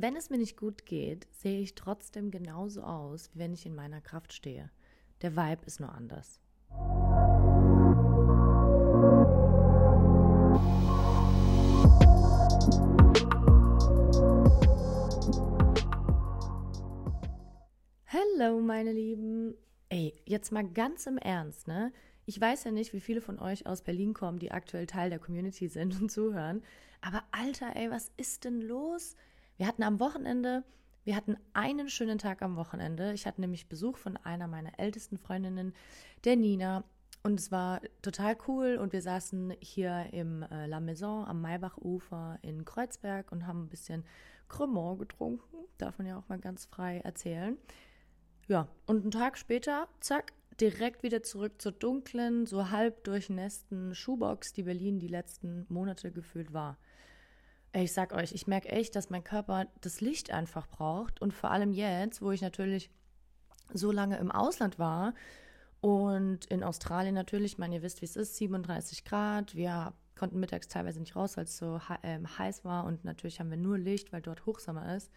Wenn es mir nicht gut geht, sehe ich trotzdem genauso aus, wie wenn ich in meiner Kraft stehe. Der Vibe ist nur anders. Hallo, meine Lieben. Ey, jetzt mal ganz im Ernst, ne? Ich weiß ja nicht, wie viele von euch aus Berlin kommen, die aktuell Teil der Community sind und zuhören. Aber Alter, ey, was ist denn los? Wir hatten am Wochenende, wir hatten einen schönen Tag am Wochenende. Ich hatte nämlich Besuch von einer meiner ältesten Freundinnen, der Nina. Und es war total cool und wir saßen hier im äh, La Maison am Maybachufer in Kreuzberg und haben ein bisschen Cremant getrunken. Darf man ja auch mal ganz frei erzählen. Ja, und einen Tag später, zack, direkt wieder zurück zur dunklen, so halb durchnässten Schuhbox, die Berlin die letzten Monate gefühlt war. Ich sag euch, ich merke echt, dass mein Körper das Licht einfach braucht. Und vor allem jetzt, wo ich natürlich so lange im Ausland war und in Australien natürlich, ich meine, ihr wisst, wie es ist, 37 Grad. Wir konnten mittags teilweise nicht raus, weil es so äh, heiß war. Und natürlich haben wir nur Licht, weil dort Hochsommer ist.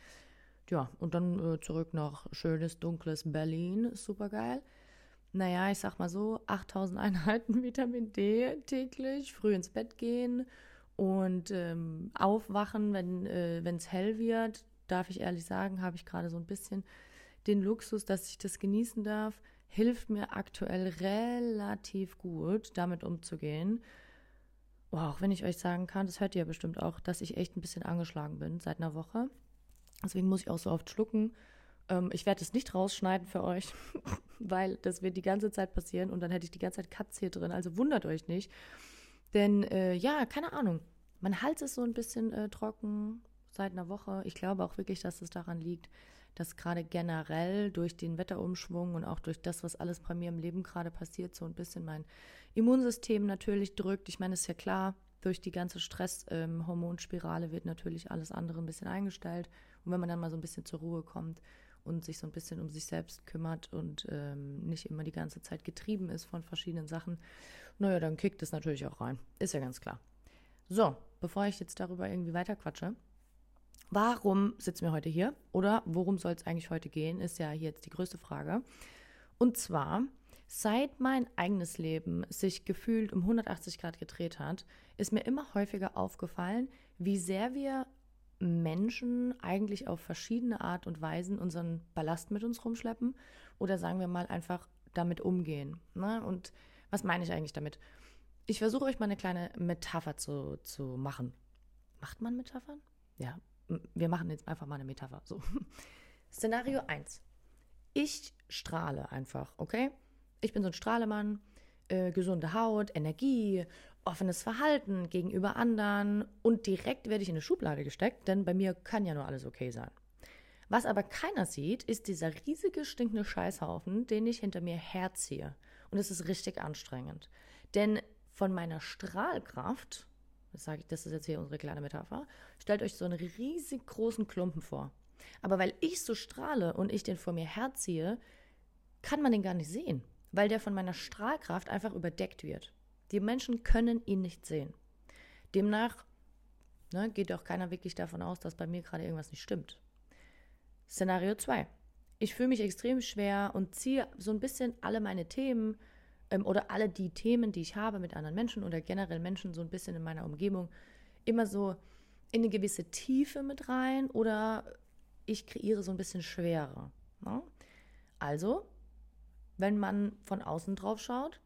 Ja, und dann äh, zurück nach schönes, dunkles Berlin. Super geil. Naja, ich sag mal so, 8000 Einheiten Vitamin D täglich, früh ins Bett gehen und ähm, aufwachen, wenn äh, es hell wird, darf ich ehrlich sagen, habe ich gerade so ein bisschen den Luxus, dass ich das genießen darf, hilft mir aktuell relativ gut, damit umzugehen. Oh, auch wenn ich euch sagen kann, das hört ihr ja bestimmt auch, dass ich echt ein bisschen angeschlagen bin seit einer Woche. Deswegen muss ich auch so oft schlucken. Ähm, ich werde es nicht rausschneiden für euch, weil das wird die ganze Zeit passieren und dann hätte ich die ganze Zeit Katz hier drin. Also wundert euch nicht. Denn äh, ja, keine Ahnung. Mein Hals ist so ein bisschen äh, trocken seit einer Woche. Ich glaube auch wirklich, dass es daran liegt, dass gerade generell durch den Wetterumschwung und auch durch das, was alles bei mir im Leben gerade passiert, so ein bisschen mein Immunsystem natürlich drückt. Ich meine, es ist ja klar, durch die ganze Stresshormonspirale ähm, wird natürlich alles andere ein bisschen eingestellt. Und wenn man dann mal so ein bisschen zur Ruhe kommt und sich so ein bisschen um sich selbst kümmert und ähm, nicht immer die ganze Zeit getrieben ist von verschiedenen Sachen, naja, dann kickt es natürlich auch rein. Ist ja ganz klar. So, bevor ich jetzt darüber irgendwie weiterquatsche, warum sitzen wir heute hier? Oder worum soll es eigentlich heute gehen, ist ja hier jetzt die größte Frage. Und zwar, seit mein eigenes Leben sich gefühlt um 180 Grad gedreht hat, ist mir immer häufiger aufgefallen, wie sehr wir Menschen eigentlich auf verschiedene Art und Weisen unseren Ballast mit uns rumschleppen oder sagen wir mal einfach damit umgehen. Ne? Und was meine ich eigentlich damit? Ich versuche euch mal eine kleine Metapher zu, zu machen. Macht man Metaphern? Ja, wir machen jetzt einfach mal eine Metapher. So. Szenario 1. Ich strahle einfach, okay? Ich bin so ein Strahlemann, äh, gesunde Haut, Energie, offenes Verhalten gegenüber anderen und direkt werde ich in eine Schublade gesteckt, denn bei mir kann ja nur alles okay sein. Was aber keiner sieht, ist dieser riesige stinkende Scheißhaufen, den ich hinter mir herziehe. Und es ist richtig anstrengend. Denn von meiner Strahlkraft, das sage ich, das ist jetzt hier unsere kleine Metapher, stellt euch so einen riesig großen Klumpen vor. Aber weil ich so strahle und ich den vor mir herziehe, kann man den gar nicht sehen, weil der von meiner Strahlkraft einfach überdeckt wird. Die Menschen können ihn nicht sehen. Demnach ne, geht auch keiner wirklich davon aus, dass bei mir gerade irgendwas nicht stimmt. Szenario 2. Ich fühle mich extrem schwer und ziehe so ein bisschen alle meine Themen ähm, oder alle die Themen, die ich habe mit anderen Menschen oder generell Menschen so ein bisschen in meiner Umgebung, immer so in eine gewisse Tiefe mit rein oder ich kreiere so ein bisschen Schwere. Ne? Also, wenn man von außen drauf schaut,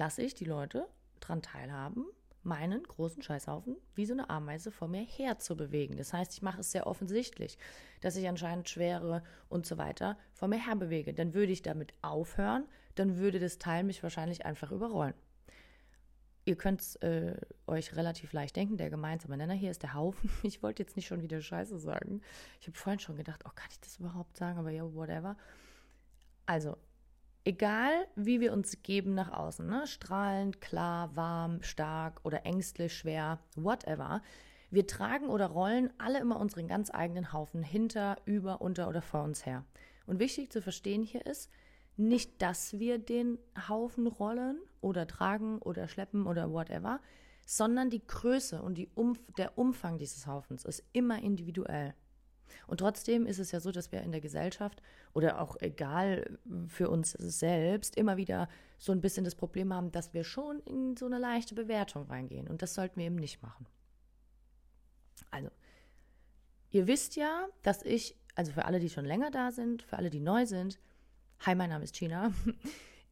lasse ich die Leute dran teilhaben, meinen großen Scheißhaufen wie so eine Ameise vor mir her zu bewegen. Das heißt, ich mache es sehr offensichtlich, dass ich anscheinend Schwere und so weiter vor mir her bewege. Dann würde ich damit aufhören, dann würde das Teil mich wahrscheinlich einfach überrollen. Ihr könnt es äh, euch relativ leicht denken, der gemeinsame Nenner hier ist der Haufen. Ich wollte jetzt nicht schon wieder Scheiße sagen. Ich habe vorhin schon gedacht, oh, kann ich das überhaupt sagen? Aber ja, whatever. Also, egal wie wir uns geben nach außen, ne? strahlend, klar, warm, stark oder ängstlich, schwer, whatever, wir tragen oder rollen alle immer unseren ganz eigenen Haufen hinter, über, unter oder vor uns her. Und wichtig zu verstehen hier ist, nicht, dass wir den Haufen rollen oder tragen oder schleppen oder whatever, sondern die Größe und die Umf der Umfang dieses Haufens ist immer individuell. Und trotzdem ist es ja so, dass wir in der Gesellschaft oder auch egal für uns selbst immer wieder so ein bisschen das Problem haben, dass wir schon in so eine leichte Bewertung reingehen. Und das sollten wir eben nicht machen. Also, ihr wisst ja, dass ich, also für alle, die schon länger da sind, für alle, die neu sind, hi, mein Name ist Gina.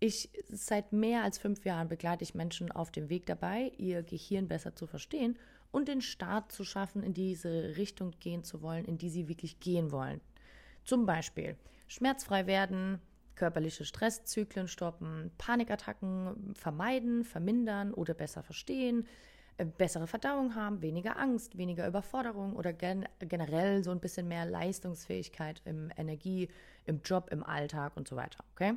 Ich seit mehr als fünf Jahren begleite ich Menschen auf dem Weg dabei, ihr Gehirn besser zu verstehen und den Start zu schaffen, in diese Richtung gehen zu wollen, in die sie wirklich gehen wollen. Zum Beispiel schmerzfrei werden, körperliche Stresszyklen stoppen, Panikattacken vermeiden, vermindern oder besser verstehen, äh, bessere Verdauung haben, weniger Angst, weniger Überforderung oder gen generell so ein bisschen mehr Leistungsfähigkeit im Energie, im Job, im Alltag und so weiter. Okay?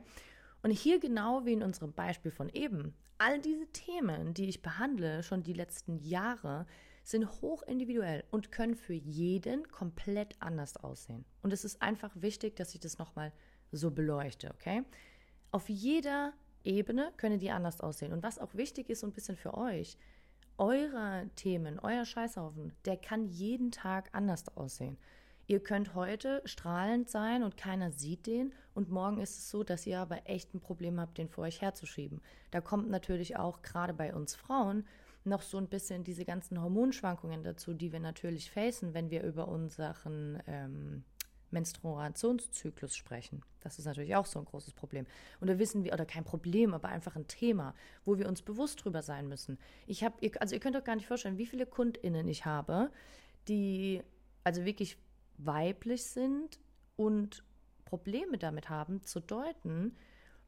Und hier genau wie in unserem Beispiel von eben, all diese Themen, die ich behandle, schon die letzten Jahre, sind hoch individuell und können für jeden komplett anders aussehen. Und es ist einfach wichtig, dass ich das nochmal so beleuchte, okay? Auf jeder Ebene können die anders aussehen. Und was auch wichtig ist, so ein bisschen für euch, eure Themen, euer Scheißhaufen, der kann jeden Tag anders aussehen. Ihr könnt heute strahlend sein und keiner sieht den und morgen ist es so, dass ihr aber echt ein Problem habt, den vor euch herzuschieben. Da kommt natürlich auch gerade bei uns Frauen noch so ein bisschen diese ganzen Hormonschwankungen dazu, die wir natürlich facen, wenn wir über unseren ähm, Menstruationszyklus sprechen. Das ist natürlich auch so ein großes Problem. Und da wissen wir, oder kein Problem, aber einfach ein Thema, wo wir uns bewusst drüber sein müssen. Ich habe, also ihr könnt euch gar nicht vorstellen, wie viele KundInnen ich habe, die also wirklich weiblich sind und Probleme damit haben, zu deuten,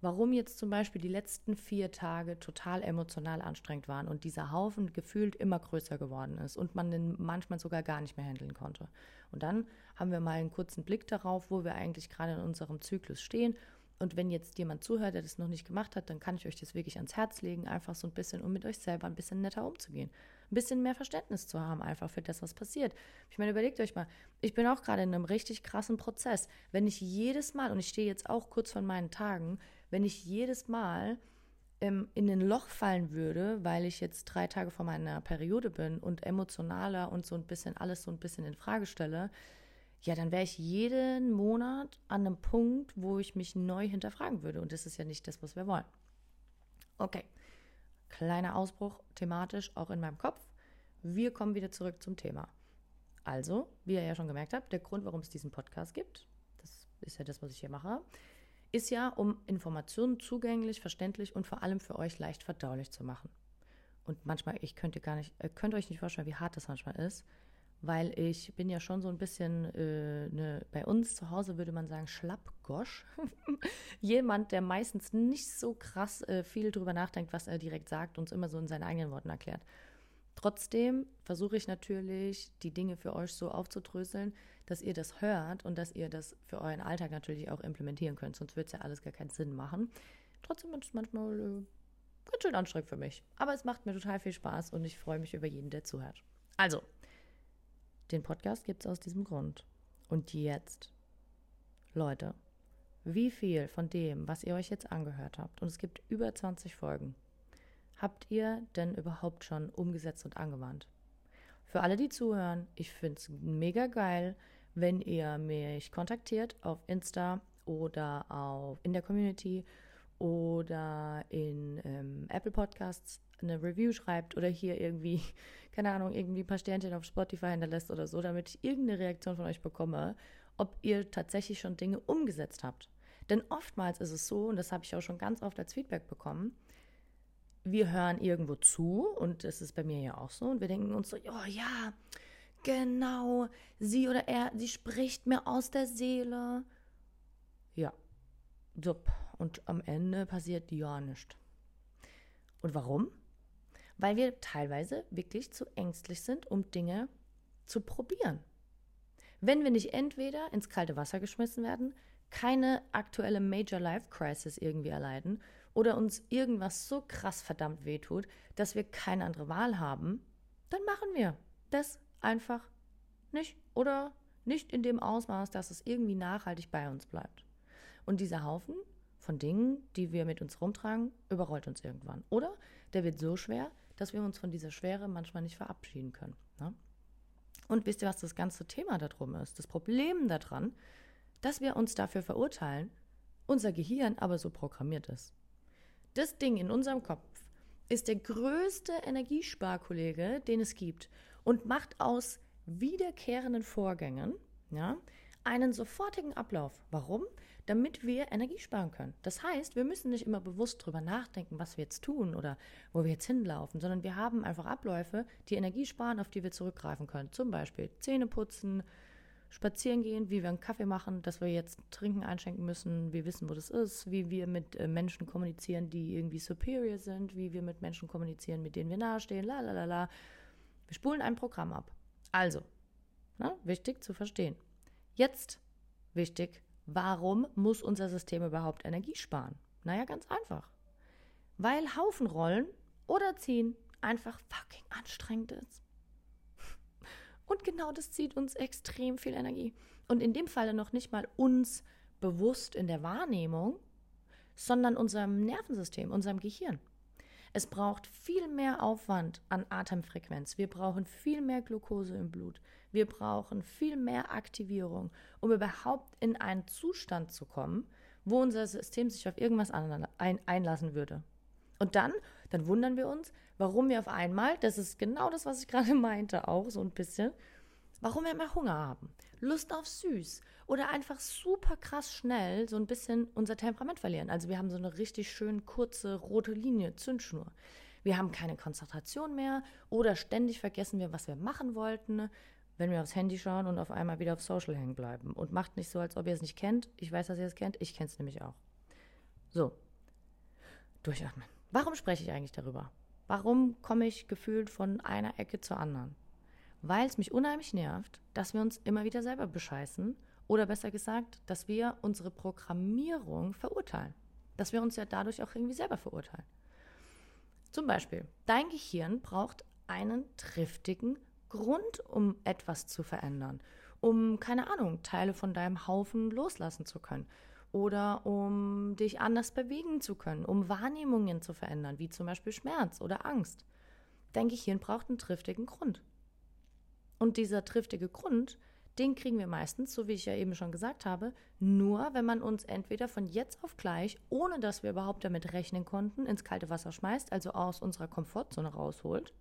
warum jetzt zum Beispiel die letzten vier Tage total emotional anstrengend waren und dieser Haufen gefühlt immer größer geworden ist und man den manchmal sogar gar nicht mehr handeln konnte. Und dann haben wir mal einen kurzen Blick darauf, wo wir eigentlich gerade in unserem Zyklus stehen. Und wenn jetzt jemand zuhört, der das noch nicht gemacht hat, dann kann ich euch das wirklich ans Herz legen, einfach so ein bisschen, um mit euch selber ein bisschen netter umzugehen ein bisschen mehr Verständnis zu haben, einfach für das, was passiert. Ich meine, überlegt euch mal, ich bin auch gerade in einem richtig krassen Prozess. Wenn ich jedes Mal, und ich stehe jetzt auch kurz von meinen Tagen, wenn ich jedes Mal ähm, in ein Loch fallen würde, weil ich jetzt drei Tage vor meiner Periode bin und emotionaler und so ein bisschen alles so ein bisschen in Frage stelle, ja, dann wäre ich jeden Monat an einem Punkt, wo ich mich neu hinterfragen würde. Und das ist ja nicht das, was wir wollen. Okay. Kleiner Ausbruch thematisch auch in meinem Kopf. Wir kommen wieder zurück zum Thema. Also, wie ihr ja schon gemerkt habt, der Grund, warum es diesen Podcast gibt, das ist ja das, was ich hier mache, ist ja, um Informationen zugänglich, verständlich und vor allem für euch leicht verdaulich zu machen. Und manchmal, ich könnte gar nicht, könnt euch nicht vorstellen, wie hart das manchmal ist, weil ich bin ja schon so ein bisschen, äh, ne, bei uns zu Hause würde man sagen, Schlappgosch. Jemand, der meistens nicht so krass äh, viel drüber nachdenkt, was er direkt sagt, und es immer so in seinen eigenen Worten erklärt. Trotzdem versuche ich natürlich, die Dinge für euch so aufzudröseln, dass ihr das hört und dass ihr das für euren Alltag natürlich auch implementieren könnt. Sonst wird es ja alles gar keinen Sinn machen. Trotzdem ist es manchmal äh, ganz schön anstrengend für mich. Aber es macht mir total viel Spaß und ich freue mich über jeden, der zuhört. Also, den Podcast gibt es aus diesem Grund. Und jetzt, Leute, wie viel von dem, was ihr euch jetzt angehört habt, und es gibt über 20 Folgen, habt ihr denn überhaupt schon umgesetzt und angewandt? Für alle, die zuhören, ich finde es mega geil, wenn ihr mich kontaktiert auf Insta oder auf, in der Community oder in ähm, Apple Podcasts eine Review schreibt oder hier irgendwie, keine Ahnung, irgendwie ein paar Sternchen auf Spotify hinterlässt oder so, damit ich irgendeine Reaktion von euch bekomme, ob ihr tatsächlich schon Dinge umgesetzt habt. Denn oftmals ist es so, und das habe ich auch schon ganz oft als Feedback bekommen, wir hören irgendwo zu und das ist bei mir ja auch so und wir denken uns so, oh ja, genau, sie oder er, sie spricht mir aus der Seele. Und am Ende passiert ja nichts. Und warum? weil wir teilweise wirklich zu ängstlich sind, um Dinge zu probieren. Wenn wir nicht entweder ins kalte Wasser geschmissen werden, keine aktuelle Major Life Crisis irgendwie erleiden oder uns irgendwas so krass verdammt wehtut, dass wir keine andere Wahl haben, dann machen wir das einfach nicht oder nicht in dem Ausmaß, dass es irgendwie nachhaltig bei uns bleibt. Und dieser Haufen von Dingen, die wir mit uns rumtragen, überrollt uns irgendwann. Oder der wird so schwer, dass wir uns von dieser Schwere manchmal nicht verabschieden können. Ne? Und wisst ihr, was das ganze Thema darum ist? Das Problem daran, dass wir uns dafür verurteilen, unser Gehirn aber so programmiert ist. Das Ding in unserem Kopf ist der größte Energiesparkollege, den es gibt und macht aus wiederkehrenden Vorgängen ja, einen sofortigen Ablauf. Warum? Damit wir Energie sparen können. Das heißt, wir müssen nicht immer bewusst darüber nachdenken, was wir jetzt tun oder wo wir jetzt hinlaufen, sondern wir haben einfach Abläufe, die Energie sparen, auf die wir zurückgreifen können. Zum Beispiel Zähne putzen, spazieren gehen, wie wir einen Kaffee machen, dass wir jetzt Trinken einschenken müssen, wir wissen, wo das ist, wie wir mit äh, Menschen kommunizieren, die irgendwie superior sind, wie wir mit Menschen kommunizieren, mit denen wir nahestehen, la la la la. Wir spulen ein Programm ab. Also, ne, wichtig zu verstehen. Jetzt wichtig, warum muss unser System überhaupt Energie sparen? Naja, ganz einfach. Weil Haufen rollen oder ziehen einfach fucking anstrengend ist. Und genau das zieht uns extrem viel Energie. Und in dem Falle noch nicht mal uns bewusst in der Wahrnehmung, sondern unserem Nervensystem, unserem Gehirn. Es braucht viel mehr Aufwand an Atemfrequenz. Wir brauchen viel mehr Glucose im Blut. Wir brauchen viel mehr Aktivierung, um überhaupt in einen Zustand zu kommen, wo unser System sich auf irgendwas einlassen würde. Und dann, dann wundern wir uns, warum wir auf einmal, das ist genau das, was ich gerade meinte, auch so ein bisschen, warum wir immer Hunger haben, Lust auf süß oder einfach super krass schnell so ein bisschen unser Temperament verlieren. Also wir haben so eine richtig schön kurze rote Linie, Zündschnur. Wir haben keine Konzentration mehr oder ständig vergessen wir, was wir machen wollten, wenn wir aufs Handy schauen und auf einmal wieder auf Social hängen bleiben. Und macht nicht so, als ob ihr es nicht kennt. Ich weiß, dass ihr es kennt. Ich kenne es nämlich auch. So. Durchatmen. Warum spreche ich eigentlich darüber? Warum komme ich gefühlt von einer Ecke zur anderen? Weil es mich unheimlich nervt, dass wir uns immer wieder selber bescheißen oder besser gesagt, dass wir unsere Programmierung verurteilen. Dass wir uns ja dadurch auch irgendwie selber verurteilen. Zum Beispiel, dein Gehirn braucht einen triftigen Grund, um etwas zu verändern. Um, keine Ahnung, Teile von deinem Haufen loslassen zu können oder um dich anders bewegen zu können, um Wahrnehmungen zu verändern, wie zum Beispiel Schmerz oder Angst. Dein Gehirn braucht einen triftigen Grund. Und dieser triftige Grund, den kriegen wir meistens, so wie ich ja eben schon gesagt habe, nur, wenn man uns entweder von jetzt auf gleich, ohne dass wir überhaupt damit rechnen konnten, ins kalte Wasser schmeißt, also aus unserer Komfortzone rausholt,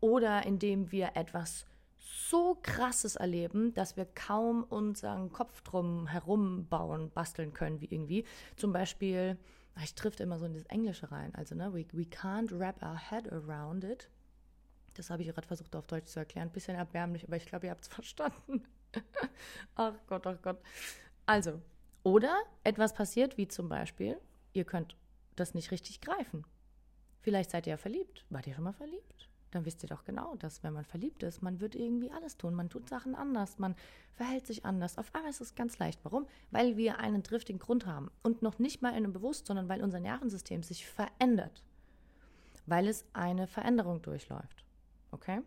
oder indem wir etwas so krasses erleben, dass wir kaum unseren Kopf drum herum bauen, basteln können, wie irgendwie. Zum Beispiel, ich trifft immer so in das Englische rein, also ne, we, we can't wrap our head around it. Das habe ich gerade versucht auf Deutsch zu erklären. Bisschen erbärmlich, aber ich glaube, ihr habt es verstanden. ach Gott, ach Gott. Also, oder etwas passiert, wie zum Beispiel, ihr könnt das nicht richtig greifen. Vielleicht seid ihr ja verliebt. Wart ihr schon mal verliebt? Dann wisst ihr doch genau, dass wenn man verliebt ist, man wird irgendwie alles tun. Man tut Sachen anders, man verhält sich anders. Auf einmal ist es ganz leicht. Warum? Weil wir einen driftigen Grund haben. Und noch nicht mal in einem Bewusst, sondern weil unser Nervensystem sich verändert. Weil es eine Veränderung durchläuft. Okay?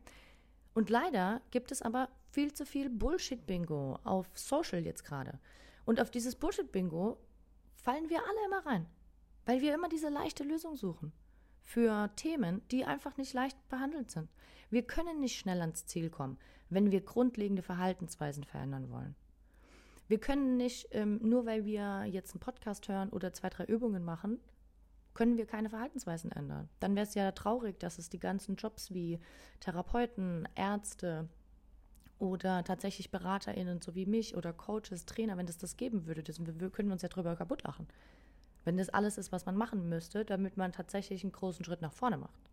Und leider gibt es aber viel zu viel Bullshit-Bingo auf Social jetzt gerade. Und auf dieses Bullshit-Bingo fallen wir alle immer rein. Weil wir immer diese leichte Lösung suchen für Themen, die einfach nicht leicht behandelt sind. Wir können nicht schnell ans Ziel kommen, wenn wir grundlegende Verhaltensweisen verändern wollen. Wir können nicht, ähm, nur weil wir jetzt einen Podcast hören oder zwei, drei Übungen machen, können wir keine Verhaltensweisen ändern. Dann wäre es ja traurig, dass es die ganzen Jobs wie Therapeuten, Ärzte oder tatsächlich BeraterInnen, so wie mich oder Coaches, Trainer, wenn es das geben würde, das, wir können uns ja drüber kaputt lachen. Wenn das alles ist, was man machen müsste, damit man tatsächlich einen großen Schritt nach vorne macht.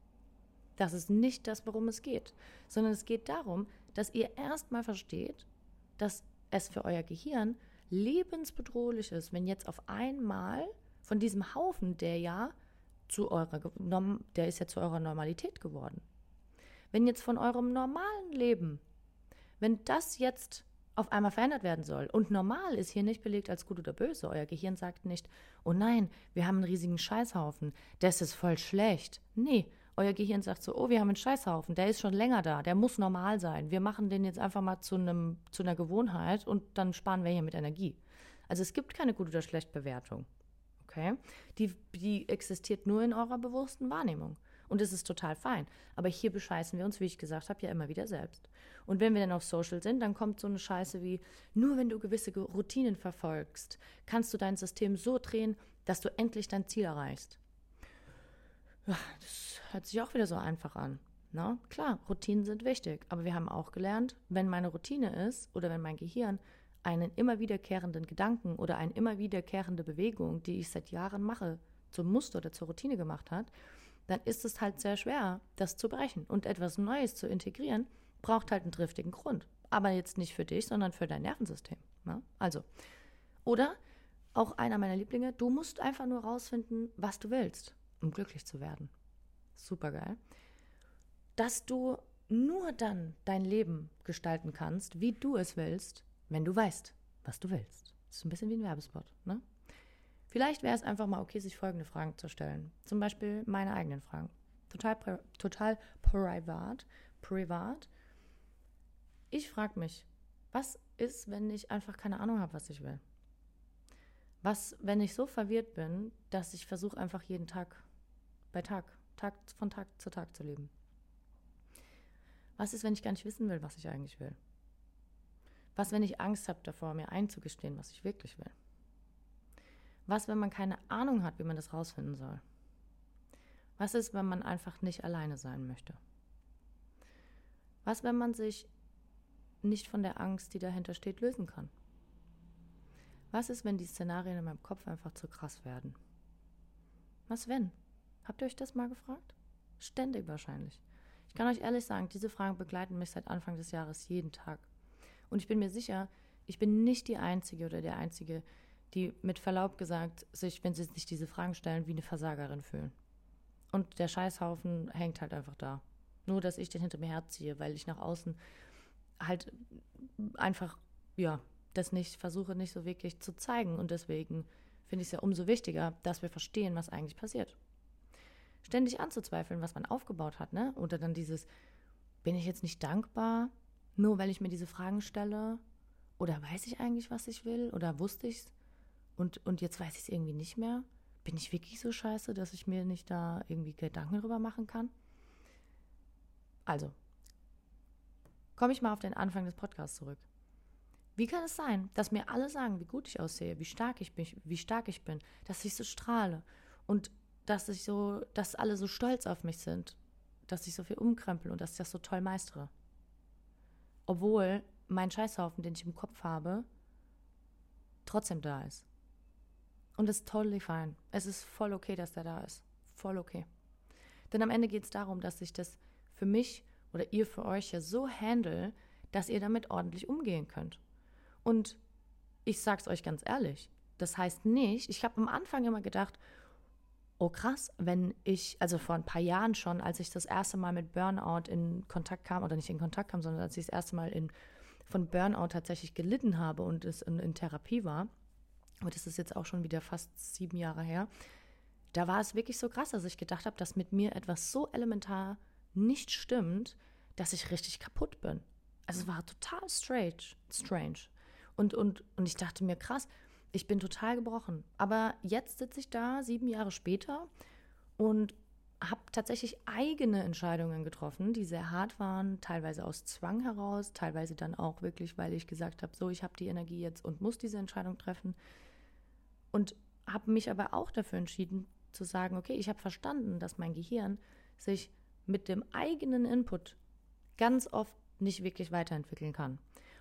Das ist nicht das, worum es geht, sondern es geht darum, dass ihr erstmal versteht, dass es für euer Gehirn lebensbedrohlich ist, wenn jetzt auf einmal von diesem Haufen, der ja zu eurer, der ist ja zu eurer Normalität geworden. Wenn jetzt von eurem normalen Leben, wenn das jetzt auf einmal verändert werden soll. Und normal ist hier nicht belegt als gut oder böse. Euer Gehirn sagt nicht, oh nein, wir haben einen riesigen Scheißhaufen, das ist voll schlecht. Nee, euer Gehirn sagt so, oh, wir haben einen Scheißhaufen, der ist schon länger da, der muss normal sein. Wir machen den jetzt einfach mal zu, einem, zu einer Gewohnheit und dann sparen wir hier mit Energie. Also es gibt keine gut oder schlecht Bewertung. Okay? Die, die existiert nur in eurer bewussten Wahrnehmung. Und es ist total fein. Aber hier bescheißen wir uns, wie ich gesagt habe, ja immer wieder selbst. Und wenn wir dann auf Social sind, dann kommt so eine Scheiße wie, nur wenn du gewisse Routinen verfolgst, kannst du dein System so drehen, dass du endlich dein Ziel erreichst. Das hört sich auch wieder so einfach an. Na, ne? klar, Routinen sind wichtig, aber wir haben auch gelernt, wenn meine Routine ist oder wenn mein Gehirn einen immer wiederkehrenden Gedanken oder eine immer wiederkehrende Bewegung, die ich seit Jahren mache, zum Muster oder zur Routine gemacht hat, dann ist es halt sehr schwer, das zu brechen. Und etwas Neues zu integrieren, braucht halt einen triftigen Grund. Aber jetzt nicht für dich, sondern für dein Nervensystem. Ne? Also, oder auch einer meiner Lieblinge, du musst einfach nur rausfinden, was du willst, um glücklich zu werden. Super geil. Dass du nur dann dein Leben gestalten kannst, wie du es willst, wenn du weißt, was du willst. Das ist ein bisschen wie ein Werbespot, ne? Vielleicht wäre es einfach mal okay, sich folgende Fragen zu stellen. Zum Beispiel meine eigenen Fragen. Total, total privat, privat. Ich frage mich, was ist, wenn ich einfach keine Ahnung habe, was ich will? Was, wenn ich so verwirrt bin, dass ich versuche, einfach jeden Tag bei Tag, Tag von Tag zu Tag zu leben? Was ist, wenn ich gar nicht wissen will, was ich eigentlich will? Was, wenn ich Angst habe davor, mir einzugestehen, was ich wirklich will? Was, wenn man keine Ahnung hat, wie man das rausfinden soll? Was ist, wenn man einfach nicht alleine sein möchte? Was, wenn man sich nicht von der Angst, die dahinter steht, lösen kann? Was ist, wenn die Szenarien in meinem Kopf einfach zu krass werden? Was wenn? Habt ihr euch das mal gefragt? Ständig wahrscheinlich. Ich kann euch ehrlich sagen, diese Fragen begleiten mich seit Anfang des Jahres jeden Tag. Und ich bin mir sicher, ich bin nicht die Einzige oder der Einzige, die mit Verlaub gesagt sich, wenn sie sich diese Fragen stellen, wie eine Versagerin fühlen. Und der Scheißhaufen hängt halt einfach da. Nur, dass ich den hinter mir herziehe, weil ich nach außen halt einfach, ja, das nicht versuche, nicht so wirklich zu zeigen. Und deswegen finde ich es ja umso wichtiger, dass wir verstehen, was eigentlich passiert. Ständig anzuzweifeln, was man aufgebaut hat, ne? Oder dann dieses, bin ich jetzt nicht dankbar? Nur weil ich mir diese Fragen stelle? Oder weiß ich eigentlich, was ich will? Oder wusste ich es? Und, und jetzt weiß ich es irgendwie nicht mehr? Bin ich wirklich so scheiße, dass ich mir nicht da irgendwie Gedanken drüber machen kann? Also, komme ich mal auf den Anfang des Podcasts zurück. Wie kann es sein, dass mir alle sagen, wie gut ich aussehe, wie stark ich bin, wie stark ich bin, dass ich so strahle und dass ich so, dass alle so stolz auf mich sind, dass ich so viel umkrempel und dass ich das so toll meistere? obwohl mein Scheißhaufen, den ich im Kopf habe, trotzdem da ist. Und es ist totally fine. Es ist voll okay, dass der da ist. Voll okay. Denn am Ende geht es darum, dass ich das für mich oder ihr für euch ja so handle, dass ihr damit ordentlich umgehen könnt. Und ich sag's euch ganz ehrlich, das heißt nicht, ich habe am Anfang immer gedacht, oh krass, wenn ich, also vor ein paar Jahren schon, als ich das erste Mal mit Burnout in Kontakt kam, oder nicht in Kontakt kam, sondern als ich das erste Mal in, von Burnout tatsächlich gelitten habe und es in, in Therapie war, und das ist jetzt auch schon wieder fast sieben Jahre her, da war es wirklich so krass, dass ich gedacht habe, dass mit mir etwas so elementar nicht stimmt, dass ich richtig kaputt bin. Also es war total strange, strange. Und, und, und ich dachte mir, krass, ich bin total gebrochen. Aber jetzt sitze ich da, sieben Jahre später, und habe tatsächlich eigene Entscheidungen getroffen, die sehr hart waren, teilweise aus Zwang heraus, teilweise dann auch wirklich, weil ich gesagt habe, so, ich habe die Energie jetzt und muss diese Entscheidung treffen. Und habe mich aber auch dafür entschieden zu sagen, okay, ich habe verstanden, dass mein Gehirn sich mit dem eigenen Input ganz oft nicht wirklich weiterentwickeln kann.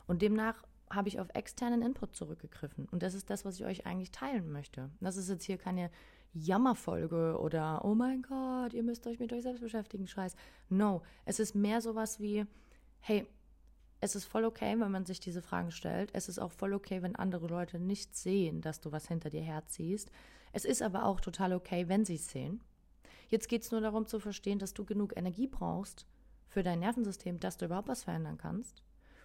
Und demnach habe ich auf externen Input zurückgegriffen. Und das ist das, was ich euch eigentlich teilen möchte. Das ist jetzt hier keine Jammerfolge oder oh mein Gott, ihr müsst euch mit euch selbst beschäftigen, Scheiß. No, es ist mehr sowas wie, hey, es ist voll okay, wenn man sich diese Fragen stellt. Es ist auch voll okay, wenn andere Leute nicht sehen, dass du was hinter dir herziehst. Es ist aber auch total okay, wenn sie es sehen. Jetzt geht es nur darum zu verstehen, dass du genug Energie brauchst für dein Nervensystem, dass du überhaupt was verändern kannst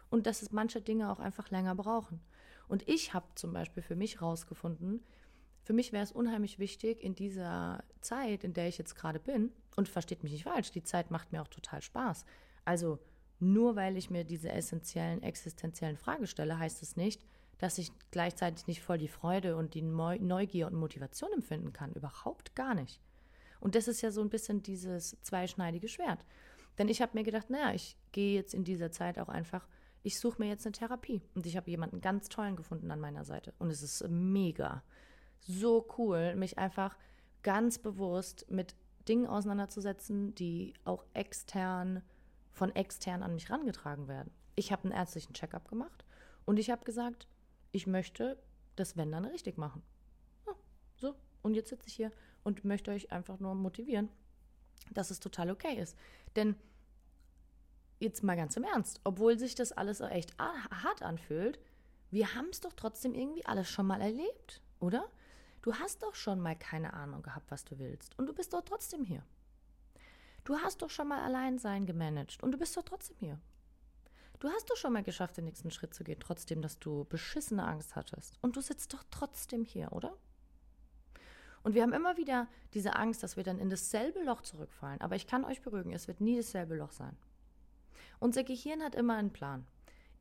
und dass es manche Dinge auch einfach länger brauchen. Und ich habe zum Beispiel für mich rausgefunden, für mich wäre es unheimlich wichtig in dieser Zeit, in der ich jetzt gerade bin, und versteht mich nicht falsch, die Zeit macht mir auch total Spaß. Also nur weil ich mir diese essentiellen, existenziellen Fragen stelle, heißt es nicht, dass ich gleichzeitig nicht voll die Freude und die Neugier und Motivation empfinden kann. Überhaupt gar nicht. Und das ist ja so ein bisschen dieses zweischneidige Schwert. Denn ich habe mir gedacht, naja, ich gehe jetzt in dieser Zeit auch einfach, ich suche mir jetzt eine Therapie. Und ich habe jemanden ganz tollen gefunden an meiner Seite. Und es ist mega. So cool, mich einfach ganz bewusst mit Dingen auseinanderzusetzen, die auch extern, von extern an mich rangetragen werden. Ich habe einen ärztlichen Checkup gemacht und ich habe gesagt, ich möchte das Wenn dann richtig machen. Ja, so, und jetzt sitze ich hier und möchte euch einfach nur motivieren, dass es total okay ist. Denn jetzt mal ganz im Ernst, obwohl sich das alles echt hart anfühlt, wir haben es doch trotzdem irgendwie alles schon mal erlebt, oder? Du hast doch schon mal keine Ahnung gehabt, was du willst. Und du bist doch trotzdem hier. Du hast doch schon mal Alleinsein gemanagt und du bist doch trotzdem hier. Du hast doch schon mal geschafft, den nächsten Schritt zu gehen, trotzdem, dass du beschissene Angst hattest. Und du sitzt doch trotzdem hier, oder? Und wir haben immer wieder diese Angst, dass wir dann in dasselbe Loch zurückfallen. Aber ich kann euch beruhigen, es wird nie dasselbe Loch sein. Unser Gehirn hat immer einen Plan.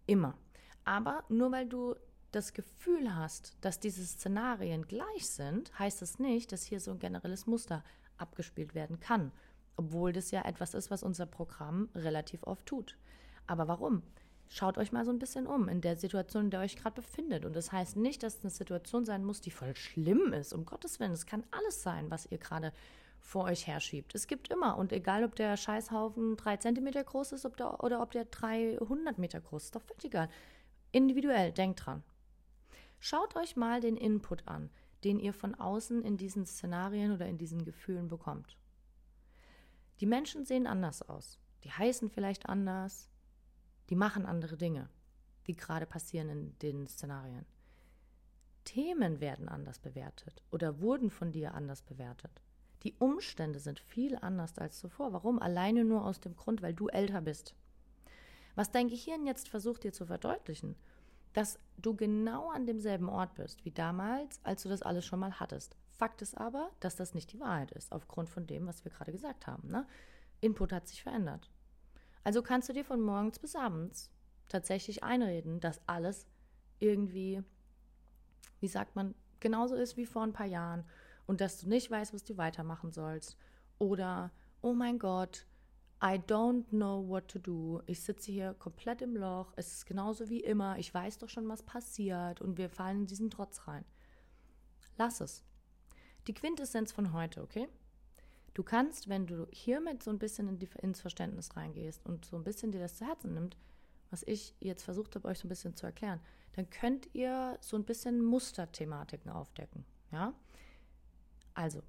Immer. Aber nur weil du das Gefühl hast, dass diese Szenarien gleich sind, heißt das nicht, dass hier so ein generelles Muster abgespielt werden kann. Obwohl das ja etwas ist, was unser Programm relativ oft tut. Aber warum? Schaut euch mal so ein bisschen um in der Situation, in der ihr euch gerade befindet. Und das heißt nicht, dass es eine Situation sein muss, die voll schlimm ist. Um Gottes Willen, es kann alles sein, was ihr gerade vor euch herschiebt. Es gibt immer, und egal ob der Scheißhaufen drei Zentimeter groß ist ob der, oder ob der 300 Meter groß ist, doch völlig egal. Individuell, denkt dran. Schaut euch mal den Input an, den ihr von außen in diesen Szenarien oder in diesen Gefühlen bekommt. Die Menschen sehen anders aus. Die heißen vielleicht anders. Die machen andere Dinge, die gerade passieren in den Szenarien. Themen werden anders bewertet oder wurden von dir anders bewertet. Die Umstände sind viel anders als zuvor. Warum? Alleine nur aus dem Grund, weil du älter bist. Was dein Gehirn jetzt versucht dir zu verdeutlichen, dass du genau an demselben Ort bist wie damals, als du das alles schon mal hattest. Fakt ist aber, dass das nicht die Wahrheit ist, aufgrund von dem, was wir gerade gesagt haben. Ne? Input hat sich verändert. Also kannst du dir von morgens bis abends tatsächlich einreden, dass alles irgendwie, wie sagt man, genauso ist wie vor ein paar Jahren und dass du nicht weißt, was du weitermachen sollst. Oder, oh mein Gott, I don't know what to do. Ich sitze hier komplett im Loch. Es ist genauso wie immer. Ich weiß doch schon, was passiert. Und wir fallen in diesen Trotz rein. Lass es. Die Quintessenz von heute, okay? Du kannst, wenn du hiermit so ein bisschen in die, ins Verständnis reingehst und so ein bisschen dir das zu Herzen nimmst, was ich jetzt versucht habe, euch so ein bisschen zu erklären, dann könnt ihr so ein bisschen Musterthematiken aufdecken. Ja? Also,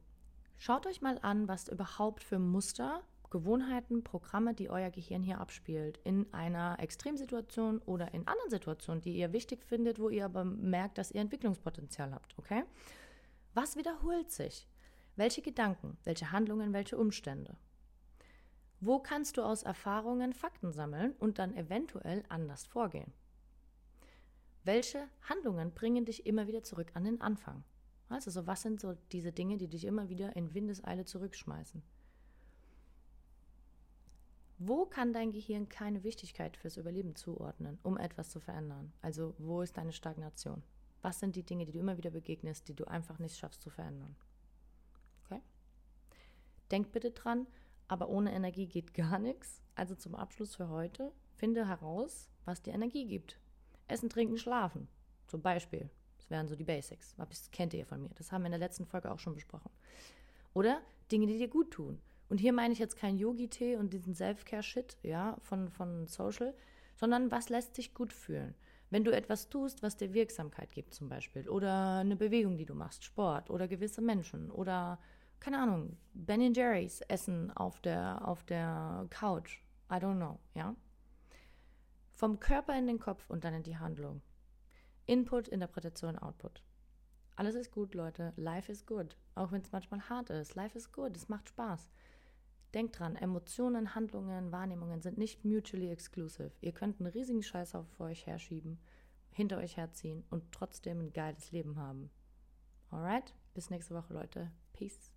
schaut euch mal an, was überhaupt für Muster Gewohnheiten, Programme, die euer Gehirn hier abspielt, in einer Extremsituation oder in anderen Situationen, die ihr wichtig findet, wo ihr aber merkt, dass ihr Entwicklungspotenzial habt, okay? Was wiederholt sich? Welche Gedanken, welche Handlungen, welche Umstände? Wo kannst du aus Erfahrungen Fakten sammeln und dann eventuell anders vorgehen? Welche Handlungen bringen dich immer wieder zurück an den Anfang? Also, so was sind so diese Dinge, die dich immer wieder in Windeseile zurückschmeißen? Wo kann dein Gehirn keine Wichtigkeit fürs Überleben zuordnen, um etwas zu verändern? Also wo ist deine Stagnation? Was sind die Dinge, die du immer wieder begegnest, die du einfach nicht schaffst zu verändern? Okay? Denk bitte dran, aber ohne Energie geht gar nichts. Also zum Abschluss für heute, finde heraus, was dir Energie gibt. Essen, trinken, schlafen. Zum Beispiel. Das wären so die Basics. Das kennt ihr von mir. Das haben wir in der letzten Folge auch schon besprochen. Oder Dinge, die dir gut tun. Und hier meine ich jetzt kein Yogi-Tee und diesen Self-Care-Shit, ja, von, von Social, sondern was lässt sich gut fühlen? Wenn du etwas tust, was dir Wirksamkeit gibt, zum Beispiel, oder eine Bewegung, die du machst, Sport, oder gewisse Menschen, oder, keine Ahnung, Ben Jerry's essen auf der, auf der Couch, I don't know, ja? Vom Körper in den Kopf und dann in die Handlung. Input, Interpretation, Output. Alles ist gut, Leute. Life is good. Auch wenn es manchmal hart ist. Life is good. Es macht Spaß. Denkt dran, Emotionen, Handlungen, Wahrnehmungen sind nicht mutually exclusive. Ihr könnt einen riesigen Scheißhaufen vor euch herschieben, hinter euch herziehen und trotzdem ein geiles Leben haben. Alright? Bis nächste Woche, Leute. Peace.